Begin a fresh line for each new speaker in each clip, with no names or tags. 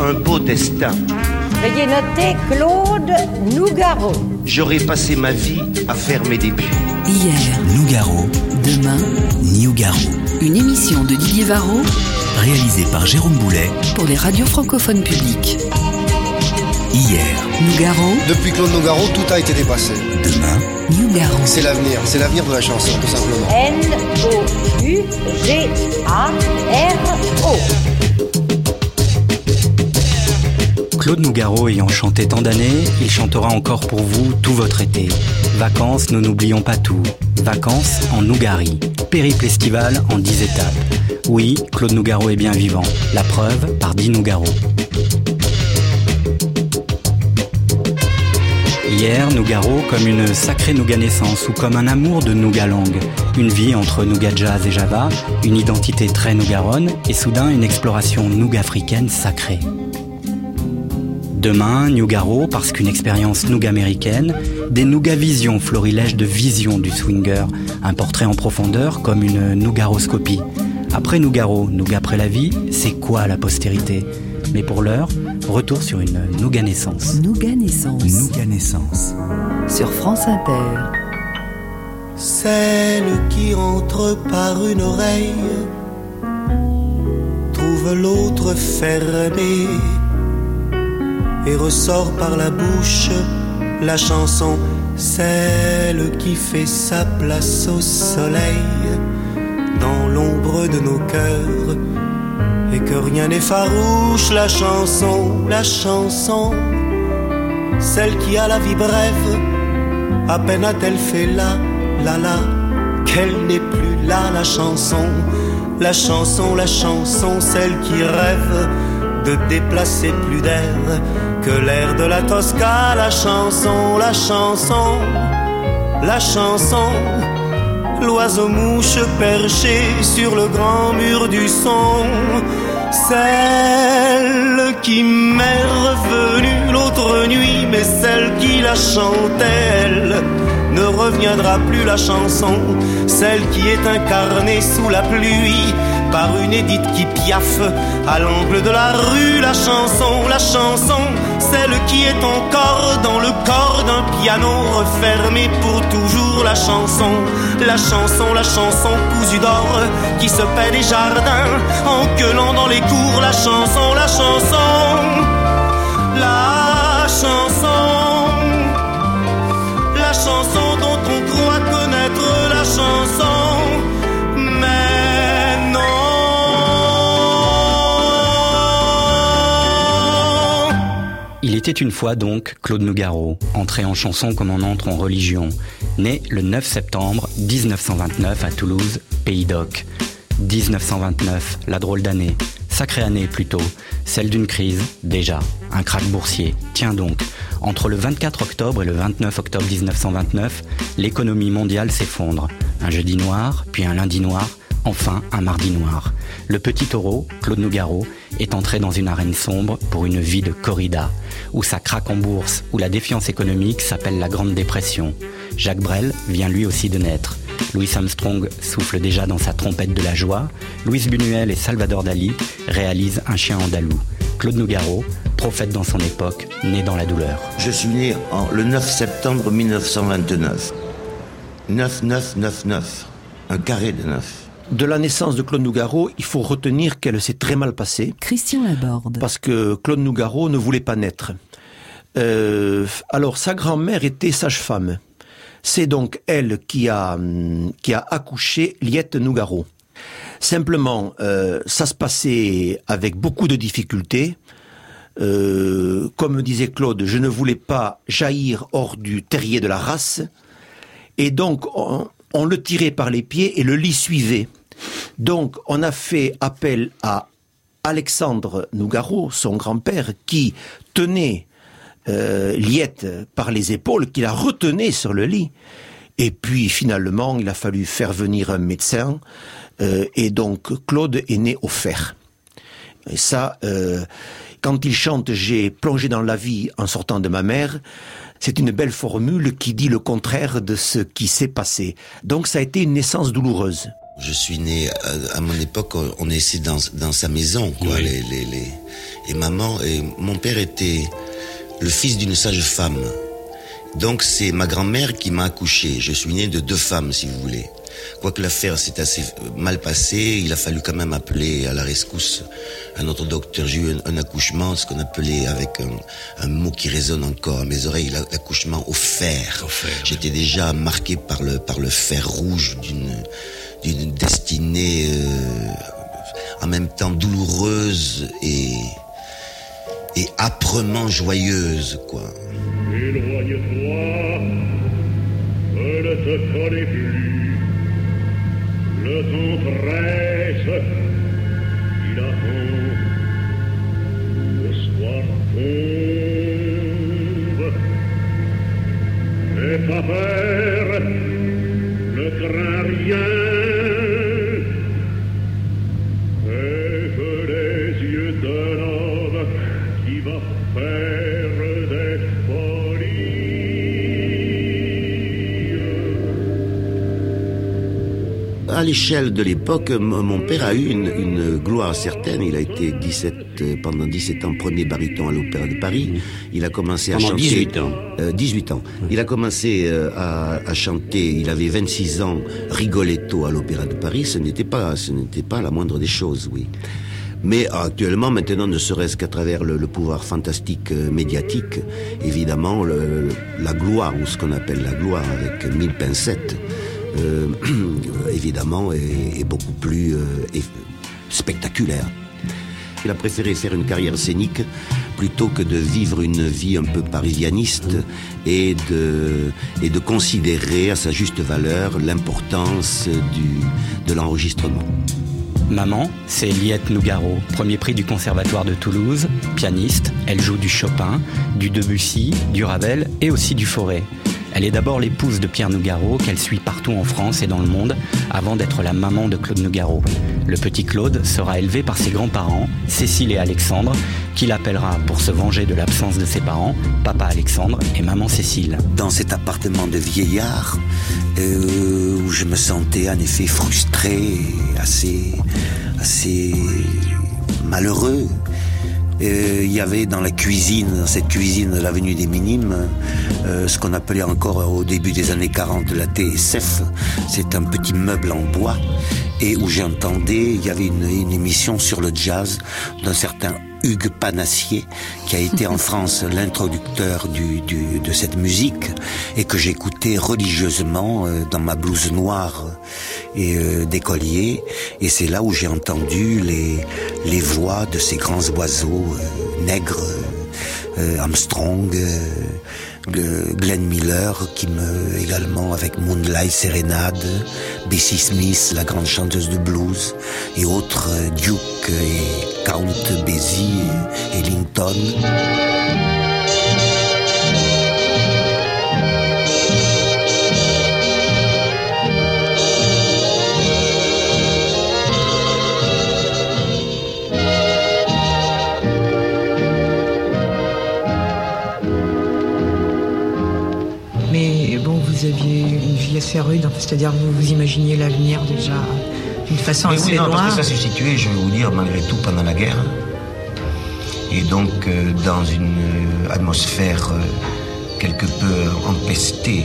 un beau destin.
Veuillez noter Claude Nougaro.
J'aurais passé ma vie à faire mes débuts.
Hier, Nougaro. Demain, Niugaro. Une émission de Didier Varro, réalisée par Jérôme Boulet pour les radios francophones publiques. Hier, Nougaro.
Depuis Claude Nougaro, tout a été dépassé.
Demain, Niugaro.
C'est l'avenir, c'est l'avenir de la chanson, tout simplement.
N-O-U-G-A-R-O.
Claude Nougaro ayant chanté tant d'années, il chantera encore pour vous tout votre été. Vacances, nous n'oublions pas tout. Vacances en Nougari. Périple estival en 10 étapes. Oui, Claude Nougaro est bien vivant. La preuve par Di Nougaro. Hier, Nougaro comme une sacrée Nougat naissance ou comme un amour de Nougat langue. Une vie entre Nougat jazz et Java, une identité très nougaronne et soudain une exploration Nougat africaine sacrée. Demain, Nougaro, parce qu'une expérience Nougat américaine, des Nougat visions, florilèges de vision du swinger, un portrait en profondeur comme une Nougaroscopie. Après Nougaro, Nougat après la vie, c'est quoi la postérité? Mais pour l'heure, retour sur une Nougat naissance.
Nougat naissance.
Nougat naissance.
Sur France Inter.
Celle qui entre par une oreille trouve l'autre fermée et ressort par la bouche la chanson, celle qui fait sa place au soleil dans l'ombre de nos cœurs. Et que rien n'effarouche la chanson, la chanson, celle qui a la vie brève, à peine a-t-elle fait la, la, la, qu'elle n'est plus là, la chanson, la chanson, la chanson, celle qui rêve de déplacer plus d'air que l'air de la Tosca, la chanson, la chanson, la chanson, l'oiseau mouche perché sur le grand mur du son, celle qui m'est revenue l'autre nuit, mais celle qui la chantait, elle, ne reviendra plus. La chanson, celle qui est incarnée sous la pluie par une édite qui piaffe. À l'angle de la rue, la chanson, la chanson, celle qui est encore dans le corps d'un piano refermé pour toujours, la chanson, la chanson, la chanson cousue d'or qui se paie des jardins en gueulant dans les cours, la chanson, la chanson, la chanson, la chanson
était une fois donc Claude Nougaro, entré en chanson comme on entre en religion, né le 9 septembre 1929 à Toulouse, Pays d'Oc. 1929, la drôle d'année, sacrée année plutôt, celle d'une crise, déjà, un krach boursier. Tiens donc, entre le 24 octobre et le 29 octobre 1929, l'économie mondiale s'effondre. Un jeudi noir, puis un lundi noir, enfin un mardi noir. Le petit taureau, Claude Nougaro, est entré dans une arène sombre pour une vie de corrida, où ça craque en bourse, où la défiance économique s'appelle la Grande Dépression. Jacques Brel vient lui aussi de naître. Louis Armstrong souffle déjà dans sa trompette de la joie. Louis Buñuel et Salvador Dali réalisent Un chien andalou. Claude Nougaro, prophète dans son époque, né dans la douleur.
Je suis né le 9 septembre 1929. 9999. Un carré de 9.
De la naissance de Claude Nougaro, il faut retenir qu'elle s'est très mal passée.
Christian Laborde.
Parce que Claude Nougaro ne voulait pas naître. Euh, alors, sa grand-mère était sage-femme. C'est donc elle qui a, hum, qui a accouché Liette Nougaro. Simplement, euh, ça se passait avec beaucoup de difficultés. Euh, comme disait Claude, je ne voulais pas jaillir hors du terrier de la race. Et donc, on, on le tirait par les pieds et le lit suivait. Donc, on a fait appel à Alexandre Nougaro, son grand-père, qui tenait euh, Liette par les épaules, qui la retenait sur le lit. Et puis, finalement, il a fallu faire venir un médecin. euh, et donc, Claude est né au fer. Et ça, euh, quand il chante J'ai plongé dans la vie en sortant de ma mère, c'est une belle formule qui dit le contraire de ce qui s'est passé. Donc ça a été une naissance douloureuse.
Je suis né à, à mon époque, on est ici dans, dans sa maison, quoi.
Oui.
Les, les, les...
et maman. Et mon père était le fils d'une sage femme. Donc c'est ma grand-mère qui m'a accouché. Je suis né de deux femmes, si vous voulez. Quoique l'affaire s'est assez mal passée, il a fallu quand même appeler à la rescousse un autre docteur. J'ai eu un, accouchement, ce qu'on appelait avec un, mot qui résonne encore à mes oreilles, l'accouchement au fer. J'étais déjà marqué par le, par le fer rouge d'une, d'une destinée euh, en même temps douloureuse et, âprement joyeuse, quoi.
Éloigne-toi, ne te connais plus. Le temps presse, il attend. Le soir tombe. N'aie pas peur, ne crains rien.
À l'échelle de l'époque, mon père a eu une, gloire certaine. Il a été 17, euh, pendant 17 ans premier baryton à l'Opéra de Paris. Il a commencé à chanter...
18 ans.
18 euh, ans. Il a commencé euh, à, chanter, il avait 26 ans, Rigoletto à l'Opéra de Paris. Ce n'était pas, ce n'était pas la moindre des choses, oui. Mais actuellement, maintenant, ne serait-ce qu'à travers le, pouvoir fantastique médiatique, évidemment, la gloire, ou ce qu'on appelle la gloire avec mille pincettes, évidemment, est, beaucoup plus euh, spectaculaire. Il a préféré faire une carrière scénique plutôt que de vivre une vie un peu parisianiste et de, et de considérer à sa juste valeur l'importance de l'enregistrement.
Maman, c'est Liette Nougaro, premier prix du Conservatoire de Toulouse, pianiste. Elle joue du Chopin, du Debussy, du Ravel et aussi du Forêt. Elle est d'abord l'épouse de Pierre Nougaro, qu'elle suit partout en France et dans le monde, avant d'être la maman de Claude Nougaro. Le petit Claude sera élevé par ses grands-parents, Cécile et Alexandre, qui l'appellera, pour se venger de l'absence de ses parents, papa Alexandre et maman Cécile.
Dans cet appartement de vieillard, euh, où je me sentais en effet frustré, assez, assez malheureux, euh, il y avait dans la cuisine, dans cette cuisine de l'avenue des Minimes, euh, ce qu'on appelait encore au début des années 40 la TSF. C'est un petit meuble en bois et où j'entendais, il y avait une, une émission sur le jazz d'un certain Hugues Panassier, qui a été en France l'introducteur du, du, de cette musique et que j'écoutais religieusement euh, dans ma blouse noire et euh, d'écolier. Et c'est là où j'ai entendu les, les voix de ces grands oiseaux euh, nègres, Armstrong, Glenn Miller qui me également avec Moonlight Serenade, Bessie Smith, la grande chanteuse de blues, et autres Duke et Count Basie et Linton.
Rude, c'est-à-dire vous vous imaginiez l'avenir déjà d'une façon assez
oui,
non,
parce que ça s'est situé, je vais vous dire, malgré tout, pendant la guerre. Et donc, euh, dans une euh, atmosphère euh, quelque peu empestée,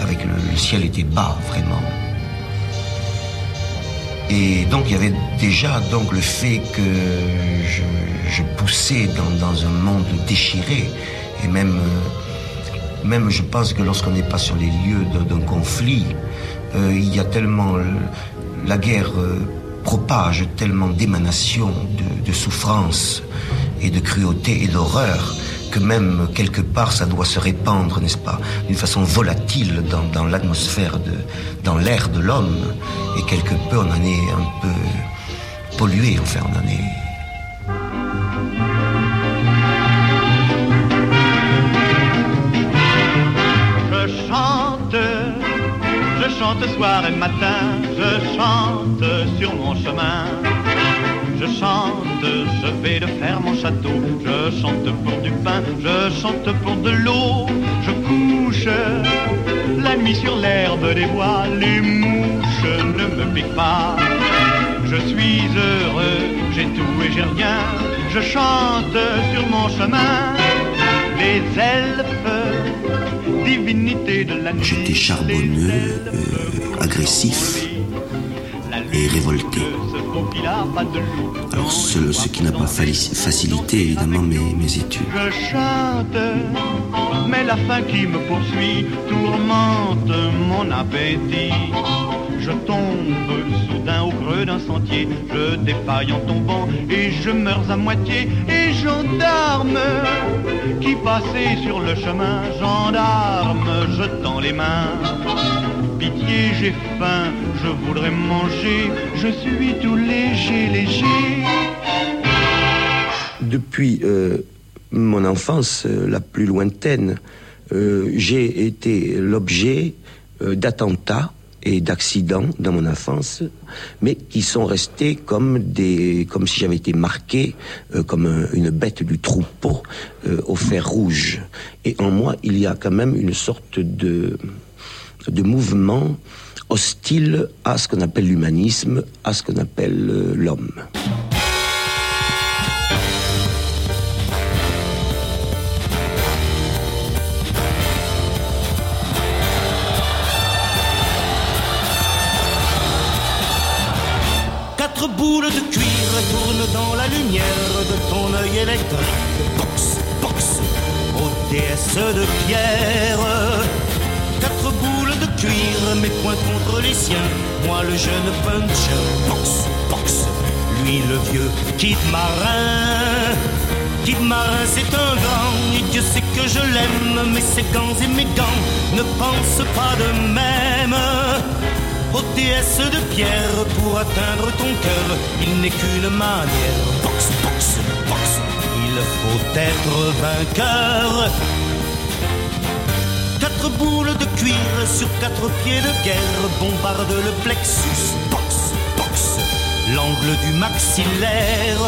avec le, ciel était bas, vraiment. Et donc, il y avait déjà donc le fait que je, poussais dans, dans, un monde déchiré, et même même je pense que lorsqu'on n'est pas sur les lieux d'un conflit, euh, il y a tellement... La guerre euh, propage tellement d'émanations de, de souffrance et de cruauté et d'horreur que même quelque part ça doit se répandre, n'est-ce pas, d'une façon volatile dans, l'atmosphère, dans l'air de l'homme. Et quelque peu on en est un peu pollué, enfin on en est
chante soir et matin, je chante sur mon chemin. Je chante, je vais de faire mon château, je chante pour du pain, je chante pour de l'eau, je couche la nuit sur l'herbe des bois, les mouches ne me piquent pas. Je Je suis heureux, j'ai tout et j'ai rien. Je chante sur mon chemin. Les elfes, divinité de la nuit.
J'étais charbonneux, euh, agressif et révolté. Alors ce, ce qui n'a pas facilité évidemment mes, mes études.
Je chante, mais la faim qui me poursuit tourmente mon appétit. Je tombe soudain au creux d'un sentier, je défaille en tombant et je meurs à moitié. Et gendarme qui passait sur le chemin, gendarme jetant les mains. Pitié, j'ai faim, je voudrais manger, je suis tout léger, léger.
Depuis euh, mon enfance euh, la plus lointaine, euh, j'ai été l'objet d'attentats et d'accidents dans mon enfance, mais qui sont restés comme des, comme si j'avais été marqué comme une bête du troupeau au fer rouge. Et en moi, il y a quand même une sorte de de mouvement hostile à ce qu'on appelle l'humanisme, à ce qu'on appelle euh, l'homme.
Quatre boules de cuir tournent dans la lumière de ton œil électrique. Box, box, aux déesses de pierre mes poings contre les siens. Moi le jeune puncher, box, box. Lui le vieux kid marin. Kid marin c'est un grand, et Dieu sait que je l'aime. Mais ses gants et mes gants ne pensent pas de même. Ô déesse de pierre, pour atteindre ton cœur, il n'est qu'une manière. Box, box, box. Il faut être vainqueur Quatre boules de cuir sur quatre pieds de guerre bombardent le plexus. Box, box, l'angle du maxillaire.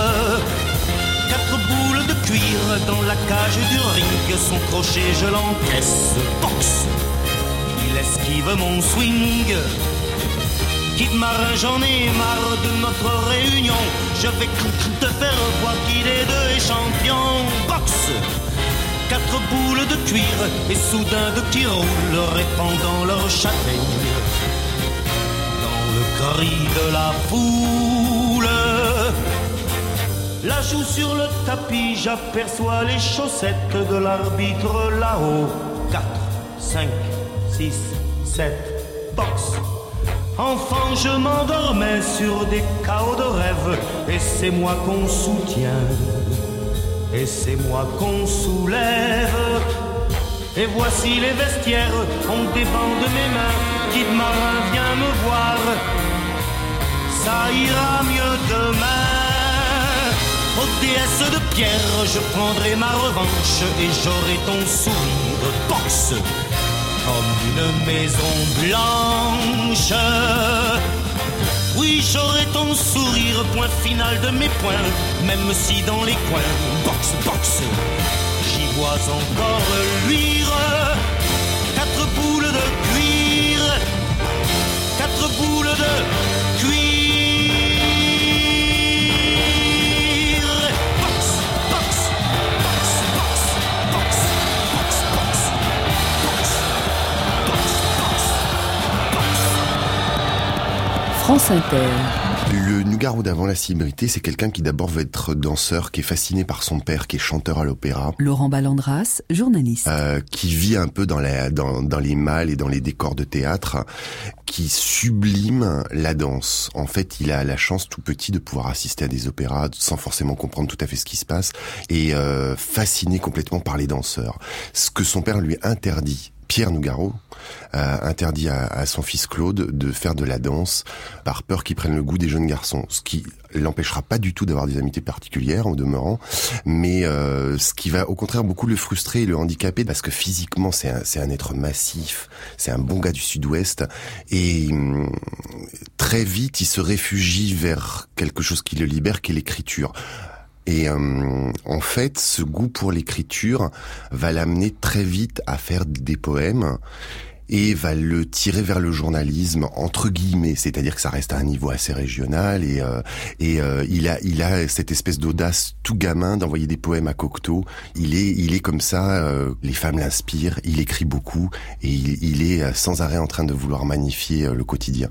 Quatre boules de cuir dans la cage du ring. Son crochet, je l'encaisse. Box, il esquive mon swing. Kid marin, j'en ai marre de notre réunion. Je vais te faire voir qui des deux est champion. Box boules de cuir et soudain de qui roulent répandant leur châtaigne dans le cri de la foule. La joue sur le tapis, j'aperçois les chaussettes de l'arbitre là-haut. 4, 5, 6, 7, box. Enfant, je m'endormais sur des chaos de rêve, et c'est moi qu'on soutient et c'est moi qu'on soulève. Et voici les vestiaires, on débande de mes mains, Kid Marin vient me voir, ça ira mieux demain. Aux déesses de pierre, je prendrai ma revanche et j'aurai ton sourire boxe comme une maison blanche. Oui, j'aurai ton sourire, point final de mes points, même si dans les coins, box, box, j'y vois encore luire. Quatre boules de cuir, quatre boules de
France Inter.
Le Nougaro d'avant la célébrité, c'est quelqu'un qui d'abord veut être danseur, qui est fasciné par son père, qui est chanteur à l'opéra.
Laurent Ballandras, journaliste.
Euh, qui vit un peu dans, la, dans, dans les malles et dans les décors de théâtre, qui sublime la danse. En fait, il a la chance tout petit de pouvoir assister à des opéras sans forcément comprendre tout à fait ce qui se passe et euh, fasciné complètement par les danseurs. Ce que son père lui interdit Pierre Nougaro interdit à, son fils Claude de faire de la danse par peur qu'il prenne le goût des jeunes garçons, ce qui l'empêchera pas du tout d'avoir des amitiés particulières en demeurant, mais euh, ce qui va au contraire beaucoup le frustrer et le handicaper parce que physiquement c'est un, un être massif, c'est un bon gars du sud-ouest et hum, très vite il se réfugie vers quelque chose qui le libère, qui est l'écriture. Et euh, en fait, ce goût pour l'écriture va l'amener très vite à faire des poèmes. Et va le tirer vers le journalisme entre guillemets, c'est-à-dire que ça reste à un niveau assez régional et euh, et euh, il a il a cette espèce d'audace tout gamin d'envoyer des poèmes à Cocteau. Il est il est comme ça, euh, les femmes l'inspirent, il écrit beaucoup et il, il, est sans arrêt en train de vouloir magnifier le quotidien.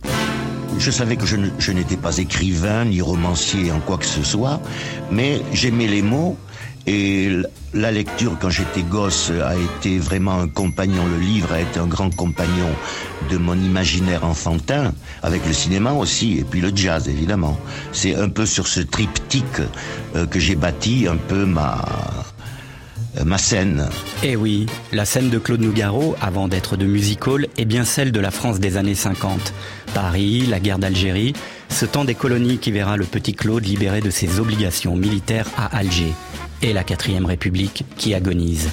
Je savais que je n'étais pas écrivain ni romancier en quoi que ce soit, mais j'aimais les mots et la lecture, quand j'étais gosse, a été vraiment un compagnon. Le livre a été un grand compagnon de mon imaginaire enfantin, avec le cinéma aussi, et puis le jazz, évidemment. C'est un peu sur ce triptyque euh, que j'ai bâti un peu ma, euh, ma scène.
Eh oui, la scène de Claude Nougaro, avant d'être de music hall, est bien celle de la France des années 50. Paris, la guerre d'Algérie, ce temps des colonies qui verra le petit Claude libéré de ses obligations militaires à Alger et la quatrième République qui agonise.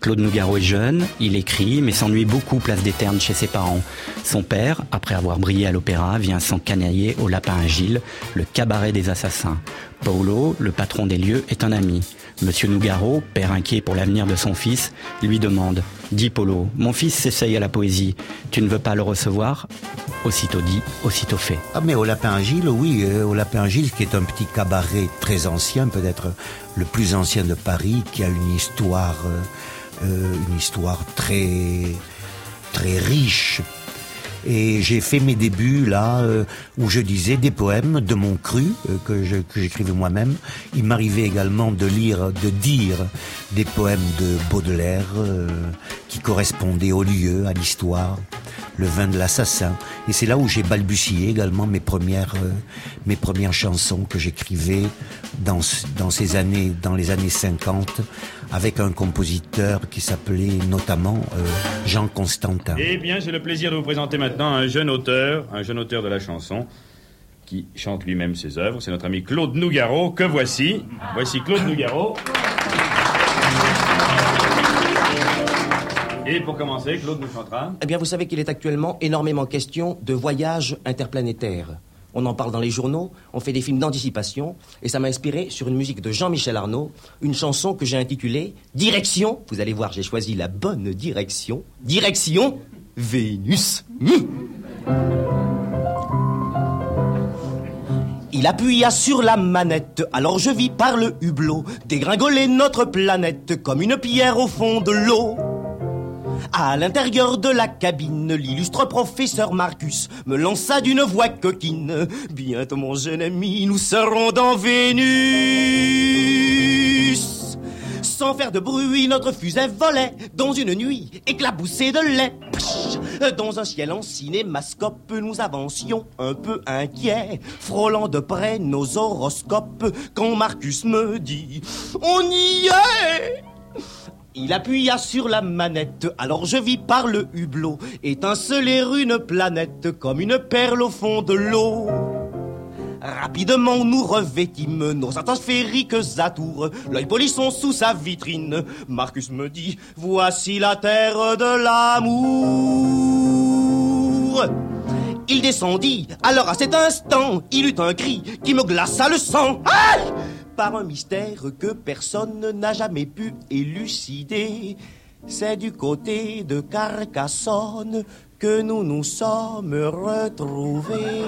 Claude Nougaro est jeune, il écrit, mais s'ennuie beaucoup place des Ternes chez ses parents. Son père, après avoir brillé à l'opéra, vient s'encanailler au Lapin Agile, le cabaret des assassins. Paolo, le patron des lieux, est un ami. Monsieur Nougaro, père inquiet pour l'avenir de son fils, lui demande Dis Polo, mon fils s'essaye à la poésie. Tu ne veux pas le recevoir? Aussitôt dit, aussitôt fait.
Ah mais au Lapin Agile, oui, euh, au Lapin Agile, qui est un petit cabaret très ancien, peut-être le plus ancien de Paris, qui a une histoire, euh, euh, très riche. Et j'ai fait mes débuts là euh, où je disais des poèmes de mon cru euh, que j'écrivais moi-même. Il m'arrivait également de lire, de dire des poèmes de Baudelaire euh, qui correspondaient au lieu, à l'histoire le vin de l'assassin. Et c'est là où j'ai balbutié également mes premières, mes premières chansons que j'écrivais dans, dans ces années, dans les années 50, avec un compositeur qui s'appelait notamment euh, Jean Constantin.
Eh bien, j'ai le plaisir de vous présenter maintenant un jeune auteur, un jeune auteur de la chanson, qui chante lui-même ses œuvres. C'est notre ami Claude Nougaro, que voici. Voici Claude Nougaro. Et pour commencer, Claude nous chantera.
Eh bien, vous savez qu'il est actuellement énormément question de voyages interplanétaires. On en parle dans les journaux, on fait des films d'anticipation, et ça m'a inspiré sur une musique de Jean-Michel Arnaud, une chanson que j'ai intitulée Direction. Vous allez voir, j'ai choisi la bonne direction. Direction Vénus. Il appuya sur la manette, alors je vis par le hublot dégringoler notre planète comme une pierre au fond de l'eau. À l'intérieur de la cabine, l'illustre professeur Marcus me lança d'une voix coquine. Bientôt, mon jeune ami, nous serons dans Vénus. Sans faire de bruit, notre fusée volait dans une nuit éclaboussée de lait. Dans un ciel en cinémascope, nous avancions un peu inquiets, frôlant de près nos horoscopes, quand Marcus me dit On y est il appuya sur la manette, alors je vis par le hublot étinceler une planète comme une perle au fond de l'eau. Rapidement nous revêtîmes nos atmosphériques atours, l'œil polisson sous sa vitrine. Marcus me dit, voici la terre de l'amour. Il descendit, alors à cet instant, il eut un cri qui me glaça le sang. Par un mystère que personne n'a jamais pu élucider. C'est du côté de Carcassonne que nous nous sommes retrouvés.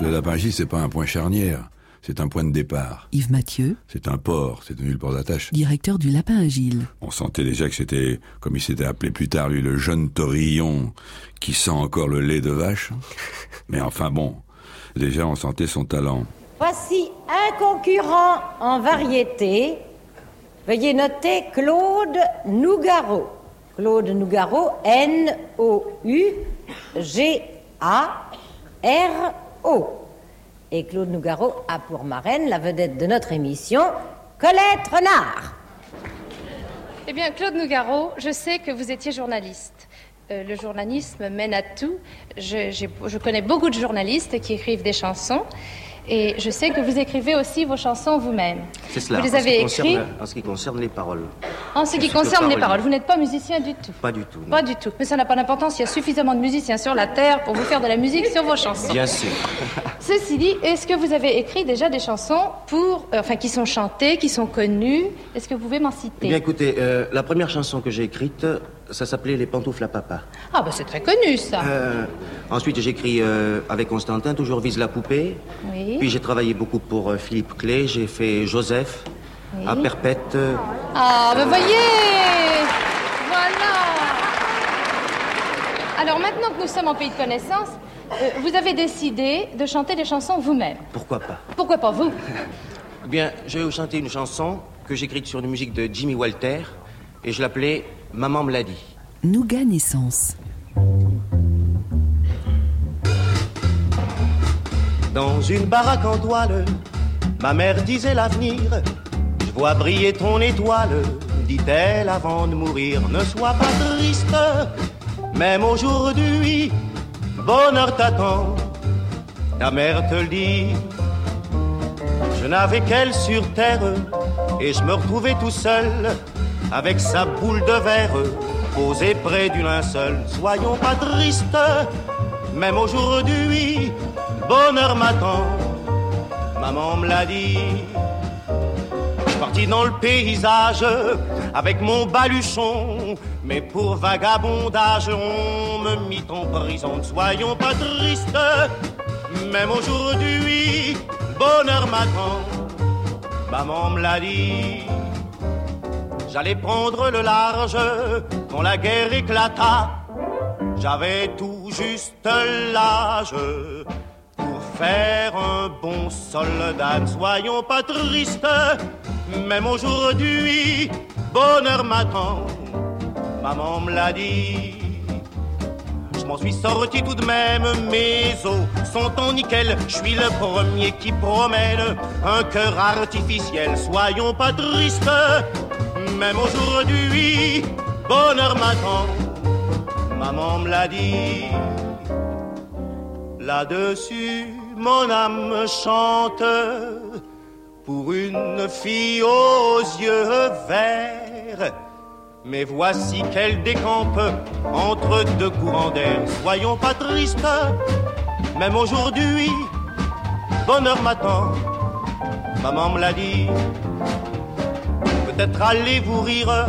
Le Lapin-Agile, c'est pas un point charnière. C'est un point de départ.
Yves Mathieu.
C'est un port, c'est devenu le port d'attache.
Directeur du Lapin Agile.
On sentait déjà que c'était, comme il s'était appelé plus tard, lui, le jeune torillon qui sent encore le lait de vache. Mais enfin bon, déjà on sentait son talent.
Voici un concurrent en variété. Veuillez noter Claude Nougaro. Claude Nougaro, N-O-U-G-A-R-O. Et Claude Nougaro a pour marraine la vedette de notre émission, Colette Renard.
Eh bien, Claude Nougaro, je sais que vous étiez journaliste. Euh, le journalisme mène à tout. Je, je connais beaucoup de journalistes qui écrivent des chansons. Et je sais que vous écrivez aussi vos chansons vous-même.
C'est cela.
Vous les avez écrites
En ce qui concerne les paroles.
En ce qui concerne les paroles. Vous n'êtes pas musicien du tout.
Pas du tout.
Pas du tout. Mais ça n'a pas d'importance. Il y a suffisamment de musiciens sur la terre pour vous faire de la musique sur vos chansons.
Bien sûr.
Ceci dit, est-ce que vous avez écrit déjà des chansons pour, euh, enfin, qui sont chantées, qui sont connues? Est-ce que vous pouvez m'en citer?
Eh bien, écoutez, euh, la première chanson que j'ai écrite, ça s'appelait Les pantoufles à papa.
Ah, bah c'est très connu ça.
Euh, ensuite, j'écris euh, avec Constantin, toujours Vise la poupée.
Oui.
Puis j'ai travaillé beaucoup pour euh, Philippe Clé, j'ai fait Joseph,
Oui.
à Perpète.
Ah, bah voyez Voilà Alors maintenant que nous sommes en pays de connaissance, vous avez décidé de chanter des chansons vous-même.
pourquoi pas?
Pourquoi pas vous?
Eh Bien, je vais vous chanter une chanson que j'ai écrite sur une musique de Jimmy Walter, et je l'appelais Maman me l'a dit.
Nougat Naissance.
Dans une baraque en toile, ma mère disait l'avenir. Je vois briller ton étoile, dit-elle avant de mourir. Ne sois pas triste, même aujourd'hui, bonheur t'attend. Ta mère te le dit. Je n'avais qu'elle sur terre et je me retrouvais tout seul avec sa boule de verre posée près du linceul. Soyons pas tristes, même aujourd'hui, bonheur m'attend. Maman me l'a dit. Je suis parti dans le paysage avec mon baluchon, mais pour vagabondage, on me mit en prison. Soyons pas tristes, même aujourd'hui, bonheur m'attend. Maman me l'a dit. J'allais prendre le large quand la guerre éclata. J'avais tout juste l'âge pour faire un bon soldat. Soyons pas tristes, même aujourd'hui, bonheur m'attend. Maman me l'a dit. Je m'en suis sorti tout de même, mes os sont en nickel. Je suis le premier qui promène un cœur artificiel. Soyons pas tristes, même aujourd'hui, bonheur m'attend. Maman me l'a dit. Là-dessus, mon âme chante pour une fille aux yeux verts. Mais voici qu'elle décampe entre deux courants d'air. Soyons pas tristes, même aujourd'hui, bonheur m'attend. Maman me l'a dit. Peut-être allez-vous rire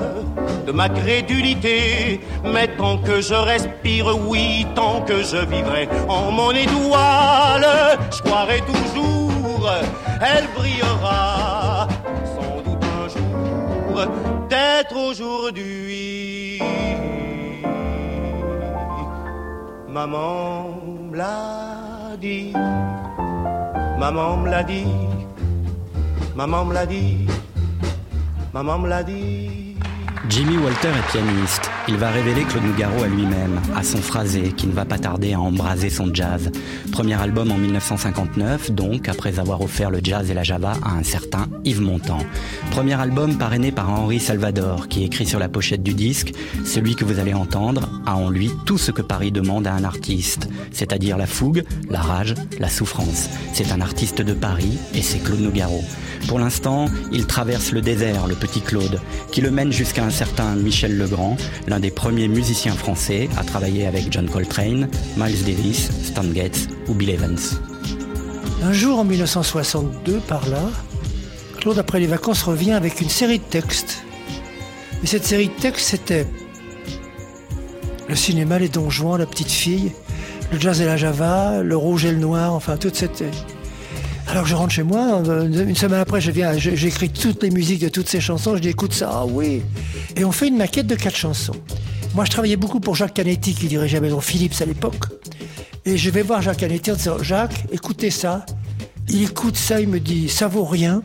de ma crédulité, mais tant que je respire, oui, tant que je vivrai en mon étoile, je croirai toujours, elle brillera. Sans doute un jour, d'être aujourd'hui. Maman me l'a dit, maman me l'a dit, maman me l'a dit, maman me l'a dit.
Jimmy Walter est pianiste. Il va révéler Claude Nougaro à lui-même, à son phrasé, qui ne va pas tarder à embraser son jazz. Premier album en 1959, donc, après avoir offert le jazz et la java à un certain Yves Montand. Premier album parrainé par Henri Salvador, qui écrit sur la pochette du disque Celui que vous allez entendre a en lui tout ce que Paris demande à un artiste, c'est-à-dire la fougue, la rage, la souffrance. C'est un artiste de Paris et c'est Claude Nougaro. Pour l'instant, il traverse le désert, le petit Claude, qui le mène jusqu'à un certain Michel Legrand, l'un des premiers musiciens français à travailler avec John Coltrane, Miles Davis, Stan Getz ou Bill Evans.
Un jour en 1962, par là, Claude, après les vacances, revient avec une série de textes. Et cette série de textes, c'était le cinéma, les Don Juan, la petite fille, le jazz et la java, le rouge et le noir, enfin toute cette... Alors je rentre chez moi, euh, une semaine après, je viens, j'écris toutes les musiques de toutes ces chansons, je dis écoute ça, ah oui. Et on fait une maquette de quatre chansons. Moi, je travaillais beaucoup pour Jacques Canetti, qui dirigeait Maison Philips à l'époque. Et je vais voir Jacques Canetti en disant Jacques, écoutez ça. Il écoute ça, il me dit ça vaut rien,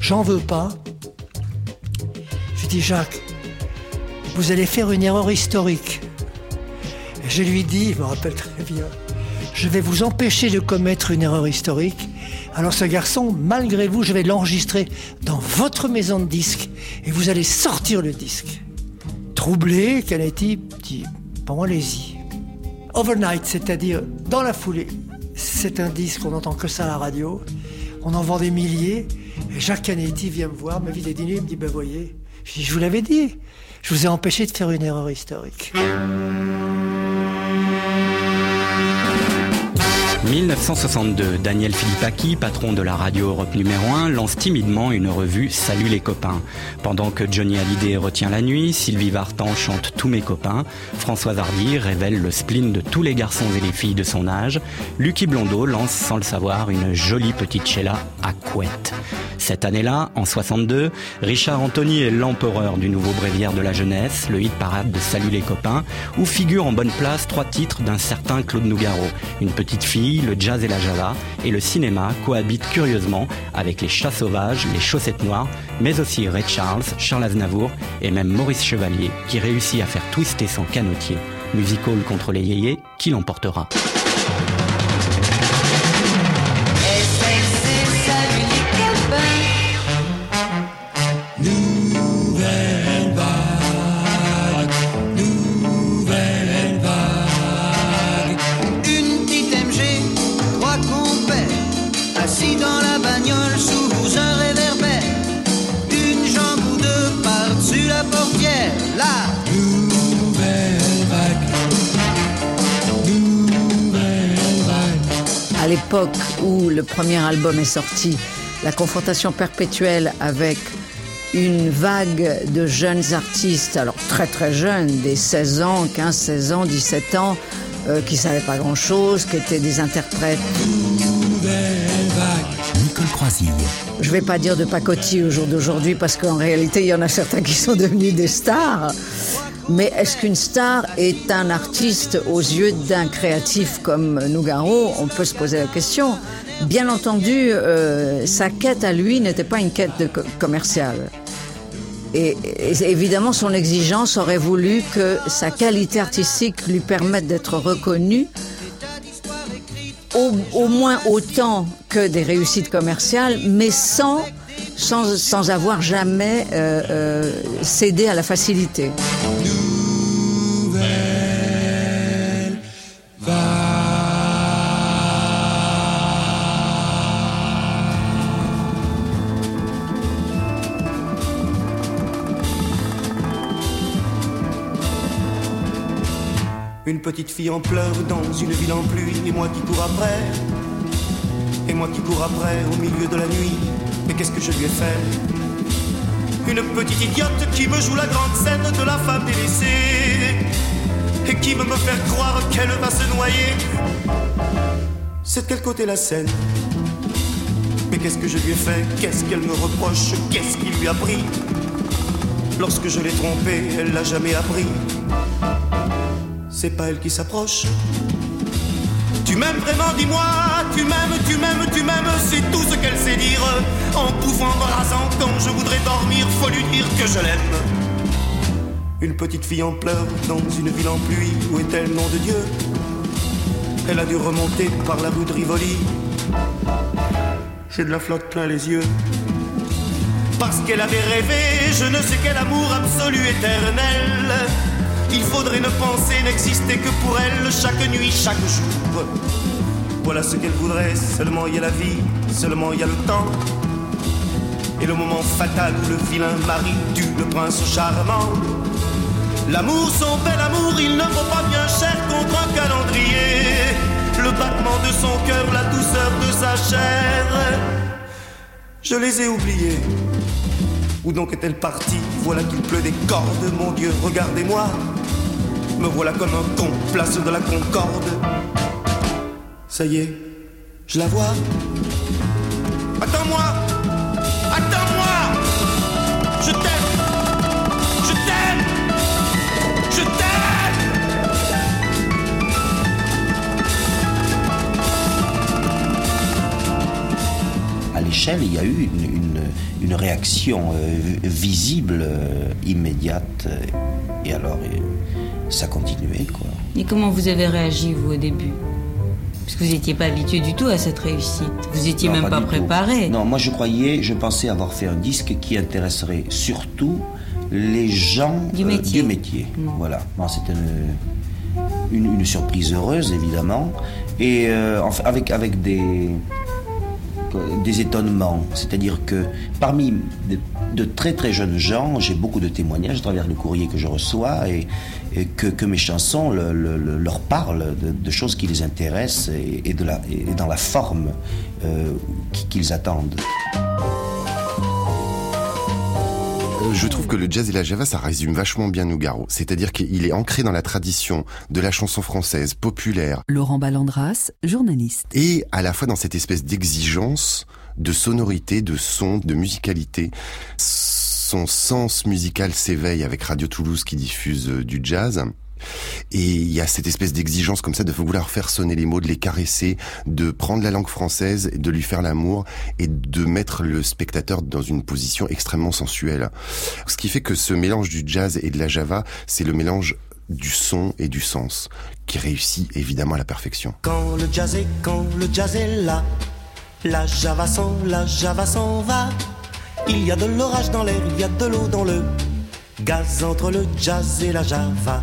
j'en veux pas. Je dis Jacques, vous allez faire une erreur historique. Et je lui dis, je me rappelle très bien, je vais vous empêcher de commettre une erreur historique. Alors ce garçon, malgré vous, je vais l'enregistrer dans votre maison de disques et vous allez sortir le disque. Troublé, Canetti dit, bon, allez-y. Overnight, c'est-à-dire dans la foulée. C'est un disque, on n'entend que ça à la radio. On en vend des milliers. Et Jacques Canetti vient me voir, m'invite à dîner, il me dit, ben voyez, je vous l'avais dit, je vous ai empêché de faire une erreur historique.
1962, Daniel Philippaki, patron de la radio Europe numéro 1, lance timidement une revue Salut les copains. Pendant que Johnny Hallyday retient la nuit, Sylvie Vartan chante Tous mes copains, Françoise Hardy révèle le spleen de tous les garçons et les filles de son âge, Lucky Blondeau lance sans le savoir une jolie petite Sheila à couette. Cette année-là, en 62, Richard Anthony est l'empereur du nouveau bréviaire de la jeunesse, le hit parade de Salut les copains, où figurent en bonne place trois titres d'un certain Claude Nougaro, Une petite fille, le jazz et la java, et le cinéma cohabitent curieusement avec les chats sauvages, les chaussettes noires, mais aussi Ray Charles, Charles Aznavour et même Maurice Chevalier, qui réussit à faire twister son canotier. Musical contre les yéyés, qui l'emportera?
L'époque où le premier album est sorti, la confrontation perpétuelle avec une vague de jeunes artistes, alors très très jeunes, des 16 ans, 15, 16 ans, 17 ans, euh, qui savaient pas grand-chose, qui étaient des interprètes.
Nicole Croisille.
Je vais pas dire de pacotille au jour d'aujourd'hui parce qu'en réalité, il y en a certains qui sont devenus des stars. Mais est-ce qu'une star est un artiste aux yeux d'un créatif comme Nougaro? On peut se poser la question. Bien entendu, euh, sa quête à lui n'était pas une quête commerciale. Et, évidemment, son exigence aurait voulu que sa qualité artistique lui permette d'être reconnu au, moins autant que des réussites commerciales, mais sans avoir jamais euh, euh, cédé à la facilité.
Une petite fille en pleurs dans une ville en pluie, et moi qui cours après, et moi qui cours après au milieu de la nuit, mais qu'est-ce que je lui ai fait? Une petite idiote qui me joue la grande scène de la femme délaissée, et qui veut me faire croire qu'elle va se noyer. C'est de quel côté la scène? Mais qu'est-ce que je lui ai fait? Qu'est-ce qu'elle me reproche? Qu'est-ce qui lui a pris? Lorsque je l'ai trompée, elle l'a jamais appris. C'est pas elle qui s'approche. Tu m'aimes vraiment, dis-moi. Tu m'aimes, tu m'aimes, tu m'aimes. C'est tout ce qu'elle sait dire. En bouffant, embrassant, quand je voudrais dormir, faut lui dire que je l'aime. Une petite fille en pleurs dans une ville en pluie. Où est-elle, nom de Dieu Elle a dû remonter par la rue de Rivoli. J'ai de la flotte plein les yeux. Parce qu'elle avait rêvé, je ne sais quel amour absolu éternel. Il faudrait ne penser n'exister que pour elle chaque nuit, chaque jour. Voilà ce qu'elle voudrait, seulement il y a la vie, seulement il y a le temps. Et le moment fatal où le vilain mari tue le prince charmant. L'amour, son bel amour, il ne vaut pas bien cher contre un calendrier. Le battement de son cœur, la douceur de sa chair. Je les ai oubliés. Où donc est-elle partie Voilà qu'il pleut des cordes, mon Dieu, regardez-moi. Me voilà comme un con, place de la Concorde. Ça y est, je la vois.
À l'échelle, il y a eu une, une- une réaction euh, visible, euh, immédiate, euh, et alors ça continuait, quoi.
Et comment vous avez réagi, vous, au début? Parce que vous n'étiez pas habitué du tout à cette réussite. Vous étiez
Non,
même pas,
tout.
préparé.
Non, moi je croyais, je pensais avoir fait un disque qui intéresserait surtout les gens
Du
euh,
métier.
du métier. Voilà. Bon, C'était une, une- une surprise heureuse, évidemment, et euh, avec, avec des, des étonnements. C'est-à-dire que parmi, de- très très jeunes gens. J'ai beaucoup de témoignages à travers le courrier que je reçois et, que, mes chansons le, le, le, leur parlent de, choses qui les intéressent et dans la forme euh, qu'ils attendent.
Je trouve que le jazz et la java, ça résume vachement bien Nougaro. C'est-à-dire qu'il est ancré dans la tradition de la chanson française populaire.
Laurent Ballandras, journaliste.
Et à la fois dans cette espèce d'exigence de sonorité, de son, de musicalité. Son sens musical s'éveille avec Radio Toulouse qui diffuse euh, du jazz. Et il y a cette espèce d'exigence comme ça de vouloir faire sonner les mots, de les caresser, de prendre la langue française, de lui faire l'amour et de mettre le spectateur dans une position extrêmement sensuelle. Ce qui fait que ce mélange du jazz et de la java, c'est le mélange du son et du sens qui réussit évidemment à la perfection.
Quand le jazz est, quand le jazz est là, la java s'en, la java s'en va. Il y a de l'orage dans l'air, il y a de l'eau dans le gaz entre le jazz et la java.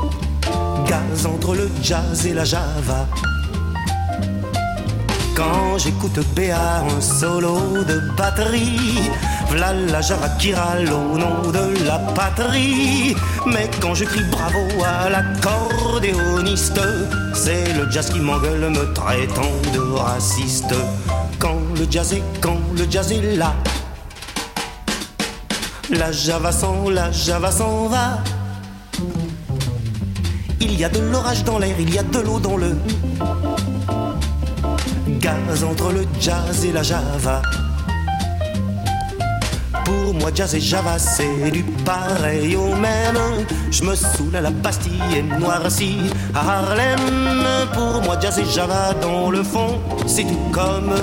entre le jazz et la java. Quand j'écoute Béa un solo de batterie, v'là la java qui râle au nom de la patrie. Mais quand je crie bravo à l'accordéoniste, c'est le jazz qui m'engueule me traitant de raciste. Quand le jazz est, quand le jazz est là, la java s'en, la java s'en va. Il y a de l'orage dans l'air, il y a de l'eau dans le gaz entre le jazz et la java. Pour moi, jazz et java, c'est du pareil au même. Je me saoule à la Bastille et noirci à Harlem. Pour moi, jazz et java, dans le fond, c'est tout comme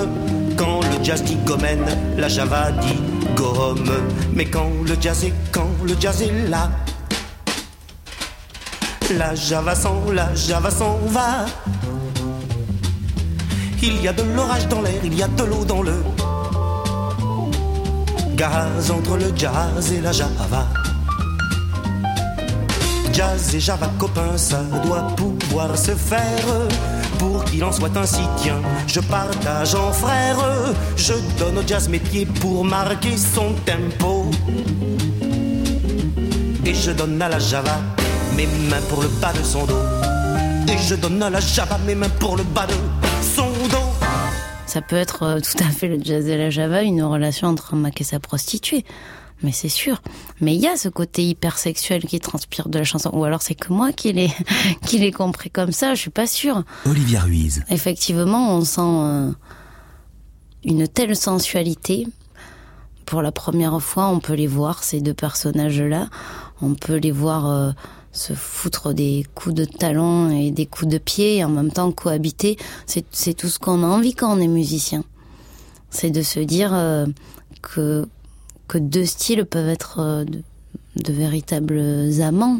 quand le jazz dit gomène, la java dit gomme. Mais quand le jazz est, quand le jazz est là, la java s'en, la java s'en va. Il y a de l'orage dans l'air, il y a de l'eau dans le gaz entre le jazz et la java. Jazz et java copains, ça doit pouvoir se faire. Pour qu'il en soit ainsi, tiens, je partage en frère. Je donne au jazz mes pour marquer son tempo. Et je donne à la java mes mains pour le bas de son dos. Et je donne à la java mes mains pour le bas de son dos.
Ça peut être euh, tout à fait le jazz et la java, une relation entre un mec et sa prostituée. Mais c'est sûr. Mais il y a ce côté hypersexuel qui transpire de la chanson. Ou alors c'est que moi qui l'ai, qui l'ai compris comme ça, je suis pas sûre.
Olivia Ruiz.
Effectivement, on sent euh, une telle sensualité. Pour la première fois, on peut les voir, ces deux personnages-là. On peut les voir euh, se foutre des coups de talon et des coups de pied en même temps cohabiter. C'est, tout ce qu'on a envie quand on est musicien. C'est de se dire euh, que, deux styles peuvent être euh, de véritables amants.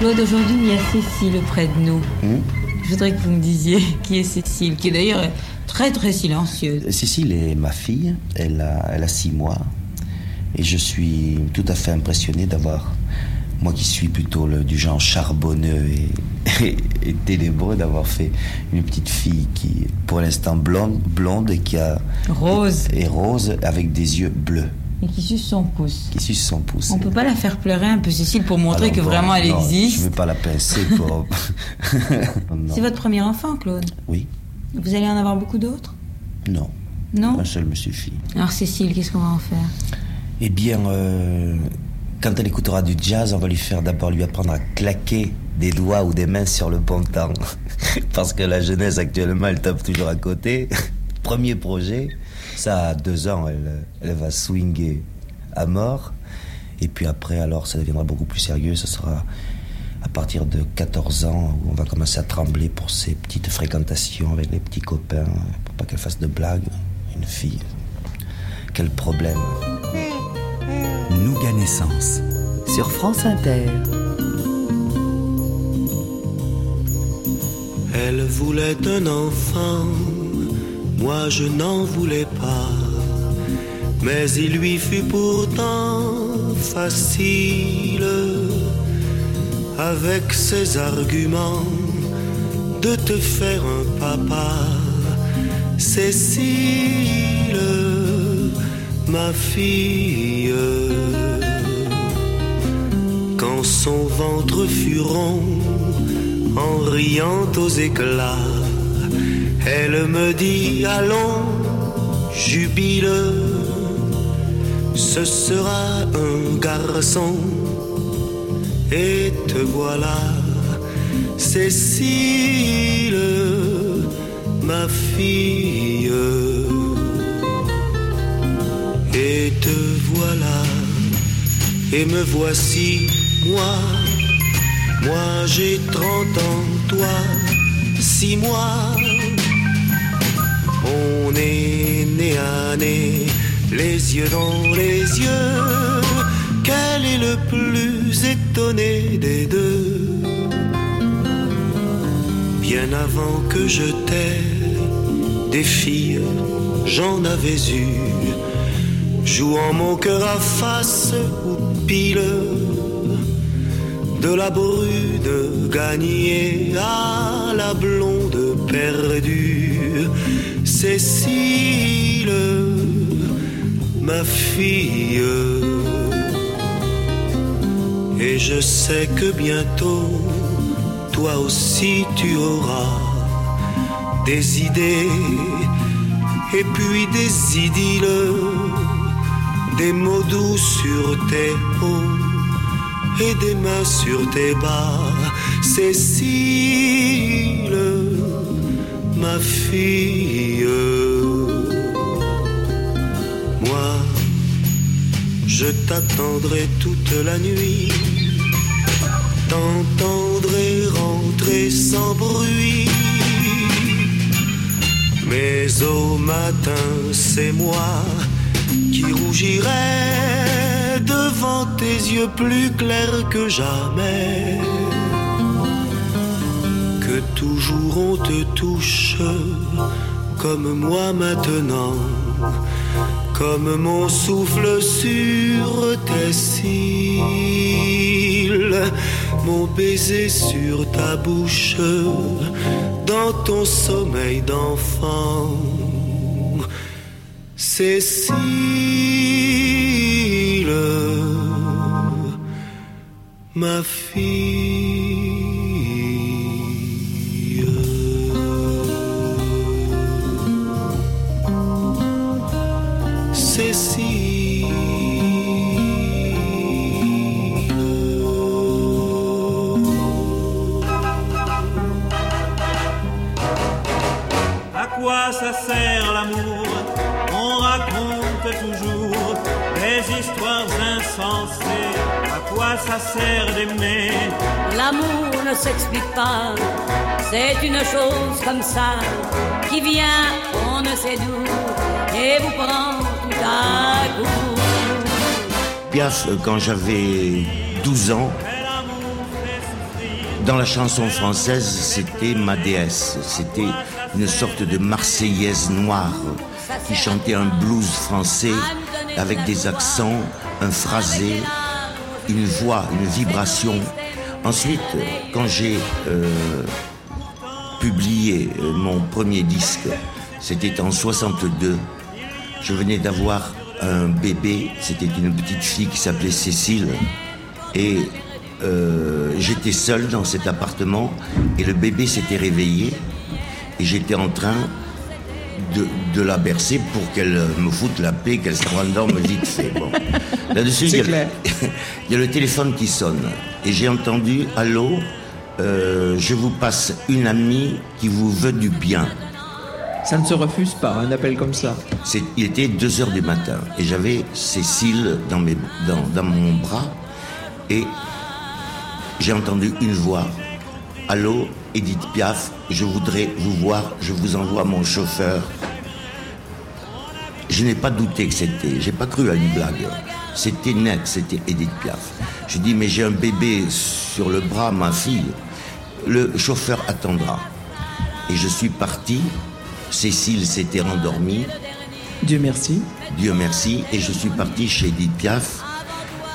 Claude, aujourd'hui, il y a Cécile près de nous.
Mmh.
Je voudrais que vous me disiez qui est Cécile, qui est d'ailleurs très très silencieuse.
Cécile est ma fille, elle a, elle a six mois. Et je suis tout à fait impressionné d'avoir, moi qui suis plutôt le, du genre charbonneux et, et, et ténébreux, d'avoir fait une petite fille qui, pour l'instant, blonde, blonde et qui a.
Rose.
Et rose avec des yeux bleus.
Et qui suce son pouce.
Qui suce son pouce.
On peut pas la faire pleurer un peu, Cécile, pour montrer
Alors,
que
bon,
vraiment elle
non,
existe.
Je veux pas la pincer pour.
C'est votre premier enfant, Claude
Oui.
Vous allez en avoir beaucoup d'autres?
Non.
Non?
Un seul me suffit.
Alors Cécile, qu'est-ce qu'on va en faire?
Eh bien, euh, quand elle écoutera du jazz, on va lui faire d'abord lui apprendre à claquer des doigts ou des mains sur le bon temps. Parce que la jeunesse actuellement, elle tape toujours à côté. Premier projet, ça à deux ans, elle, elle va swinguer à mort. Et puis après, alors, ça deviendra beaucoup plus sérieux. Ce sera à partir de 14 ans où on va commencer à trembler pour ces petites fréquentations avec les petits copains, pour pas qu'elle fasse de blagues. Une fille, quel problème.
Nougat Naissance. Sur France Inter.
Elle voulait un enfant, moi je n'en voulais pas. Mais il lui fut pourtant facile, avec ses arguments, de te faire un papa. Cécile, ma fille, quand son ventre fut rond, en riant aux éclats, elle me dit allons, jubile, ce sera un garçon. Et te voilà, Cécile, ma fille. Et te voilà, et me voici, moi. Moi j'ai trente ans, toi six mois. On est né à nez, les yeux dans les yeux. Quel est le plus étonné des deux? Bien avant que je t'aie, des filles, j'en avais eu. Jouant mon cœur à face ou pile de la brune gagnée à la blonde perdue. Cécile, ma fille. Et je sais que bientôt, toi aussi tu auras des idées et puis des idylles, des mots doux sur tes hauts et des mains sur tes bas. Cécile, ma fille. Moi, je t'attendrai toute la nuit, t'entendrai rentrer sans bruit. Mais au matin, c'est moi qui rougirai devant tes yeux plus clairs que jamais. Toujours on te touche comme moi maintenant, comme mon souffle sur tes cils, mon baiser sur ta bouche, dans ton sommeil d'enfant. Cécile, ma fille.
Insensées. À quoi ça sert d'aimer
L'amour ne s'explique pas, c'est une chose comme ça qui vient, on ne sait d'où, et vous prend tout à coup.
Piaf, quand j'avais 12 ans, dans la chanson française, c'était ma déesse. C'était une sorte de marseillaise noire qui chantait un blues français avec des accents, un phrasé, une voix, une vibration. Ensuite, quand j'ai euh, publié euh, mon premier disque, c'était en 62, je venais d'avoir un bébé, c'était une petite fille qui s'appelait Cécile, et euh, j'étais seul dans cet appartement, et le bébé s'était réveillé, et j'étais en train de, de la bercer pour qu'elle me foute la paix, qu'elle se rendorme vite fait. Bon. Là-dessus, il y, a le- il y a le téléphone qui sonne, et j'ai entendu Allô, euh, je vous passe une amie qui vous veut du bien.
Ça ne se refuse pas, un appel comme ça.
Il était 2 heures du matin et j'avais Cécile dans, mes, dans, dans mon bras et j'ai entendu une voix. Allô, Edith Piaf, je voudrais vous voir, je vous envoie mon chauffeur. Je n'ai pas douté que c'était, j'ai pas cru à une blague. C'était net, c'était Edith Piaf. Je dis, mais j'ai un bébé sur le bras, ma fille. Le chauffeur attendra. Et je suis parti. Cécile s'était rendormie.
Dieu merci.
Dieu merci. Et je suis parti chez Edith Piaf,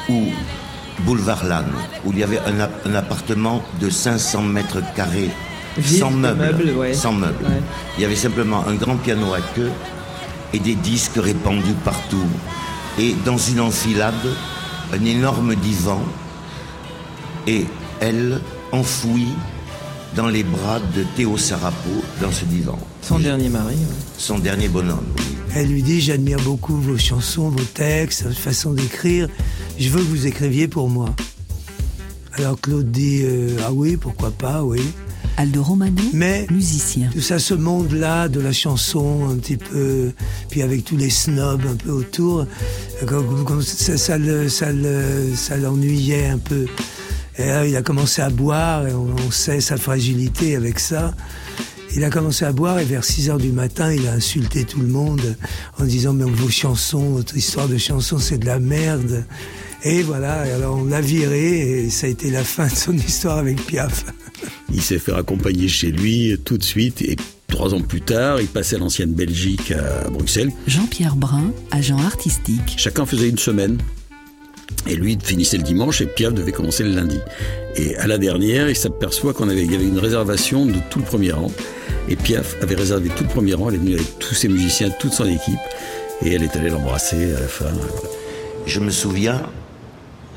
où, boulevard Lannes, où il y avait un, app- un appartement de 500 mètres carrés, sans meubles.
meubles, ouais.
Sans meubles.
Ouais.
Il y avait simplement un grand piano à queue et des disques répandus partout. Et dans une enfilade, un énorme divan et elle enfouie dans les bras de Théo Sarapo dans ce divan.
Son dernier mari. ouais.
Son dernier bonhomme.
Elle lui dit J'admire beaucoup vos chansons, vos textes, votre façon d'écrire. Je veux que vous écriviez pour moi. Alors Claude dit euh, Ah oui, pourquoi pas, oui.
Aldo Romano,
Mais
musicien.
tout ça, ce monde-là de la chanson, un petit peu, puis avec tous les snobs un peu autour, comme ça, ça le- ça le- ça l'ennuyait un peu. Et là, il a commencé à boire, et on, on sait sa fragilité avec ça. Il a commencé à boire et vers 6 heures du matin, il a insulté tout le monde en disant mais vos chansons, votre histoire de chansons, c'est de la merde. Et voilà, et alors on l'a viré et ça a été la fin de son histoire avec Piaf.
Il s'est fait accompagner chez lui tout de suite et trois ans plus tard, il passait à l'ancienne Belgique à Bruxelles.
Jean-Pierre Brun, agent artistique.
Chacun faisait une semaine. Et lui finissait le dimanche et Piaf devait commencer le lundi. Et à la dernière, il s'aperçoit qu'on avait, y avait une réservation de tout le premier rang. Et Piaf avait réservé tout le premier rang. Elle est venue avec tous ses musiciens, toute son équipe. Et elle est allée l'embrasser à la fin.
Je me souviens,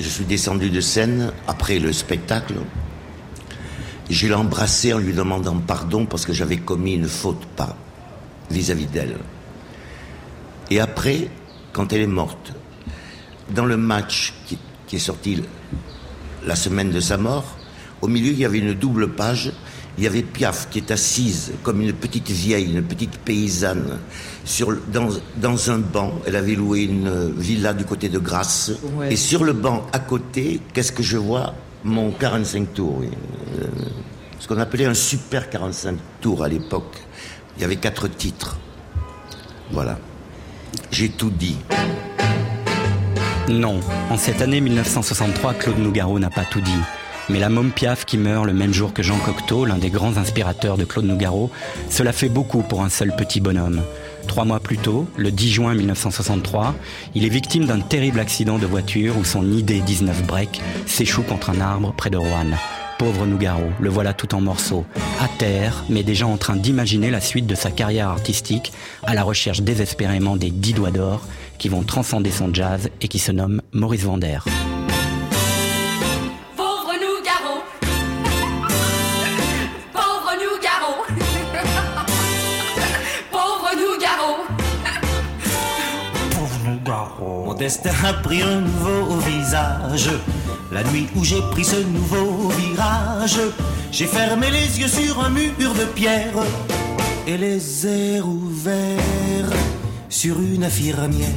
je suis descendu de scène après le spectacle. Je l'ai embrassé en lui demandant pardon parce que j'avais commis une faute vis-à-vis d'elle. Et après, quand elle est morte, dans le match qui, qui est sorti la semaine de sa mort, au milieu il y avait une double page. Il y avait Piaf qui est assise comme une petite vieille, une petite paysanne, sur, dans, dans un banc. Elle avait loué une villa du côté de Grasse.
Ouais.
Et sur le banc à côté, qu'est-ce que je vois? Mon 45 tours. Euh, ce qu'on appelait un super 45 tours à l'époque. Il y avait quatre titres. Voilà. J'ai tout dit.
Non, en cette année 1963, Claude Nougaro n'a pas tout dit. Mais la môme Piaf qui meurt le même jour que Jean Cocteau, l'un des grands inspirateurs de Claude Nougaro, cela fait beaucoup pour un seul petit bonhomme. Trois mois plus tôt, le 10 juin 1963, il est victime d'un terrible accident de voiture où son ID 19 break s'échoue contre un arbre près de Roanne. Pauvre Nougaro, le voilà tout en morceaux, à terre, mais déjà en train d'imaginer la suite de sa carrière artistique, à la recherche désespérément des dix doigts d'or qui vont transcender son jazz et qui se nomment Maurice Vander.
Pauvre Nougaro. Pauvre Nougaro. Pauvre Nougaro.
Mon destin a pris un nouveau visage. La nuit où j'ai pris ce nouveau virage, j'ai fermé les yeux sur un mur de pierre et les airs ouverts sur une infirmière.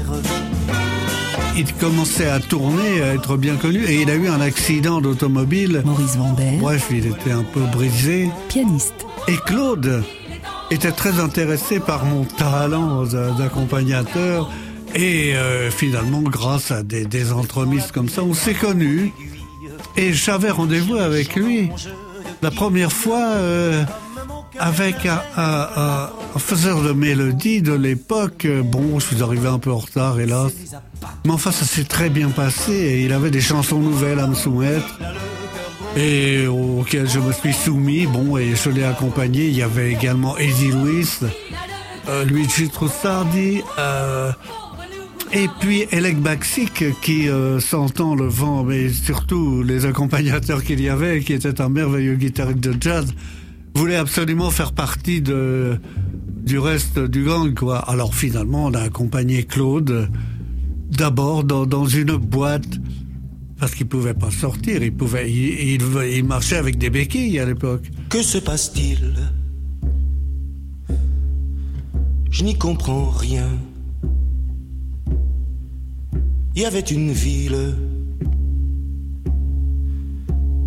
Il commençait à tourner, à être bien connu, et il a eu un accident d'automobile.
Maurice Vander.
Bref, il était un peu brisé.
Pianiste.
Et Claude était très intéressé par mon talent d'a- d'accompagnateur. Et euh, finalement, grâce à des, des entremises comme ça, on s'est connus. Et j'avais rendez-vous avec lui. La première fois, euh, avec un, un- un- un faiseur de mélodie de l'époque. Bon, je suis arrivé un peu en retard, hélas. Mais enfin, ça s'est très bien passé. Et il avait des chansons nouvelles à me soumettre et auquel je me suis soumis. Bon, et je l'ai accompagné. Il y avait également Eddie Louis, euh, Luigi Trussardi, euh, et puis Elec Baxic qui euh, sentant le vent, mais surtout les accompagnateurs qu'il y avait, qui était un merveilleux guitariste de jazz, voulait absolument faire partie de du reste du gang, quoi. Alors finalement, on a accompagné Claude d'abord dans, une boîte parce qu'il pouvait pas sortir, il pouvait, il, il, il marchait avec des béquilles à l'époque.
Que se passe-t-il? Je n'y comprends rien. Il y avait une ville,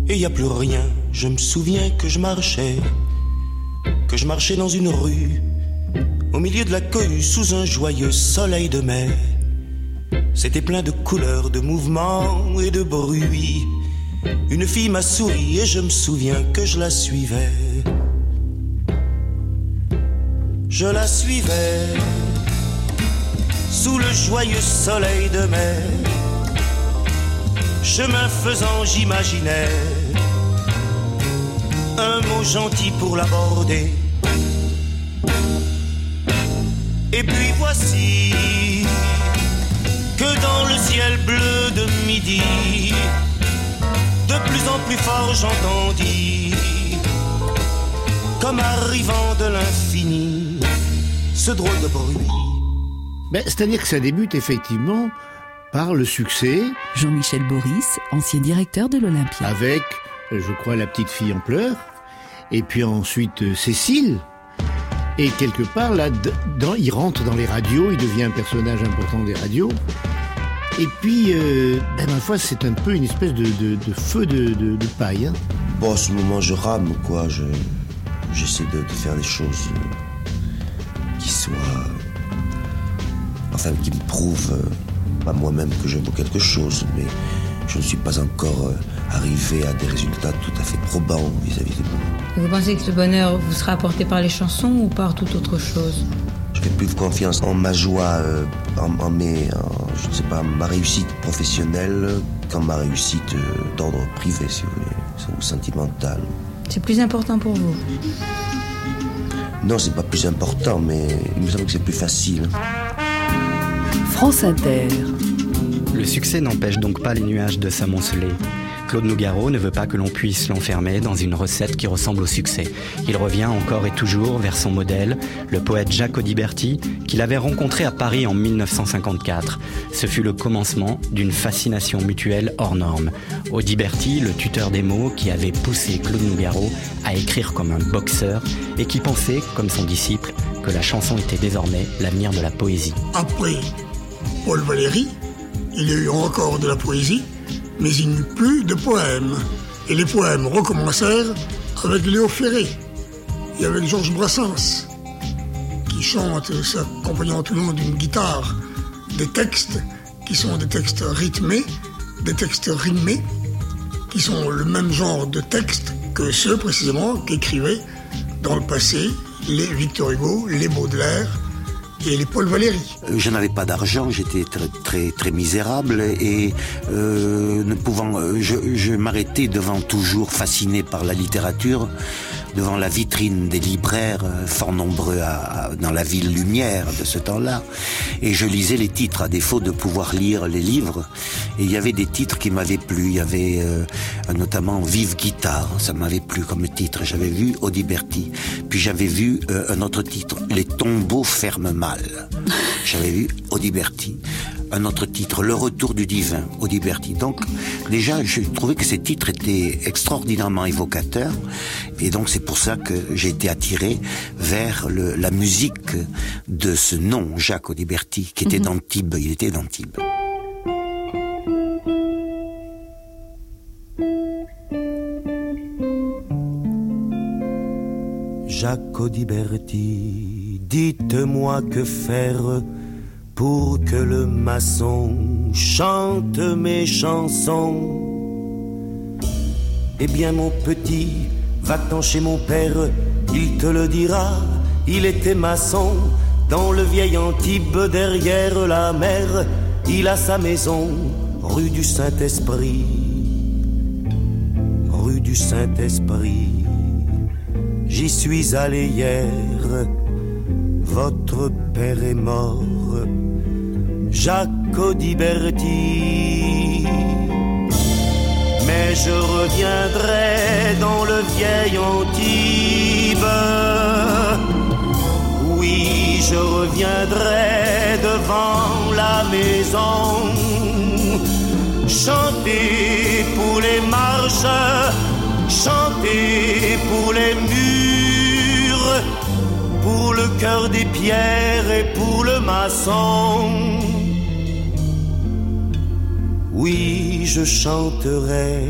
et n'y a plus rien. Je me souviens que je marchais, que je marchais dans une rue, au milieu de la cohue, sous un joyeux soleil de mai. C'était plein de couleurs, de mouvements et de bruit. Une fille m'a souri et je me souviens que je la suivais. Je la suivais sous le joyeux soleil de mai. Chemin faisant, j'imaginais un mot gentil pour l'aborder. Et puis voici que dans le ciel bleu de midi, de plus en plus fort j'entendis, comme arrivant de l'infini, ce drôle de bruit.
Ben, C'est-à-dire que ça débute effectivement par le succès.
Jean-Michel Boris, ancien directeur de l'Olympia.
Avec, je crois, la petite fille en pleurs. Et puis ensuite euh, Cécile. Et quelque part, là, dans, il rentre dans les radios, il devient un personnage important des radios. Et puis, euh, ben, ma foi, c'est un peu une espèce de, feu de, paille. hein.
Bon, à ce moment, je rame, quoi. Je, j'essaie de, faire des choses euh, qui soient. Enfin, qui me prouvent euh, à moi-même que je vaux quelque chose, mais je ne suis pas encore euh, arrivé à des résultats tout à fait probants vis-à-vis de moi.
Vous pensez que ce bonheur vous sera apporté par les chansons ou par toute autre chose?
Je fais plus confiance en ma joie, euh, en, en mes, en, je ne sais pas, ma réussite professionnelle qu'en ma réussite euh, d'ordre privé, si vous voulez, ou sentimentale.
C'est plus important pour vous?
Non, c'est pas plus important, mais il me semble que c'est plus facile.
France Inter.
Le succès n'empêche donc pas les nuages de s'amonceler. Claude Nougaro ne veut pas que l'on puisse l'enfermer dans une recette qui ressemble au succès. Il revient encore et toujours vers son modèle, le poète Jacques Audiberti, qu'il avait rencontré à Paris en 1954. Ce fut le commencement d'une fascination mutuelle hors norme. Audiberti, le tuteur des mots qui avait poussé Claude Nougaro à écrire comme un boxeur et qui pensait, comme son disciple, que la chanson était désormais l'avenir de la poésie.
Après Paul Valéry, il y a eu encore de la poésie, mais il n'y eut plus de poèmes. Et les poèmes recommencèrent avec Léo Ferré et avec Georges Brassens, qui chante, s'accompagnant tout le long d'une guitare, des textes qui sont des textes rythmés, des textes rimés, qui sont le même genre de textes que ceux précisément qu'écrivaient dans le passé les Victor Hugo, les Baudelaire et les Paul Valéry.
Euh, Je n'avais pas d'argent, j'étais très très très misérable et euh, ne pouvant, euh, je m'arrêtais devant toujours fasciné par la littérature, devant la vitrine des libraires euh, fort nombreux dans la ville lumière de ce temps-là, et je lisais les titres à défaut de pouvoir lire les livres. Et il y avait des titres qui m'avaient plu. Il y avait euh, notamment Vive guitare, ça m'avait plu comme titre. J'avais vu Audiberti, puis j'avais vu euh, un autre titre, Les tombeaux ferment mal. J'avais vu Audiberti. Un autre titre, Le retour du divin, Audiberti. Donc, déjà, je trouvais que ces titres étaient extraordinairement évocateurs. Et donc, c'est pour ça que j'ai été attiré vers le- la musique de ce nom, Jacques Audiberti, qui était d'Antibes. Il était d'Antibes. Jacques Audiberti, dites-moi que faire pour que le maçon chante mes chansons. Eh bien mon petit, va-t'en chez mon père, il te le dira, il était maçon, dans le vieil Antibes derrière la mer, il a sa maison, rue du Saint-Esprit, rue du Saint-Esprit. J'y suis allé hier, votre père est mort, Jacques Audiberti. Mais je reviendrai dans le vieil Antibes. Oui, je reviendrai devant la maison. Chanter pour les marches, chanter pour les murs, pour le
cœur des pierres et pour le maçon. Oui, je chanterai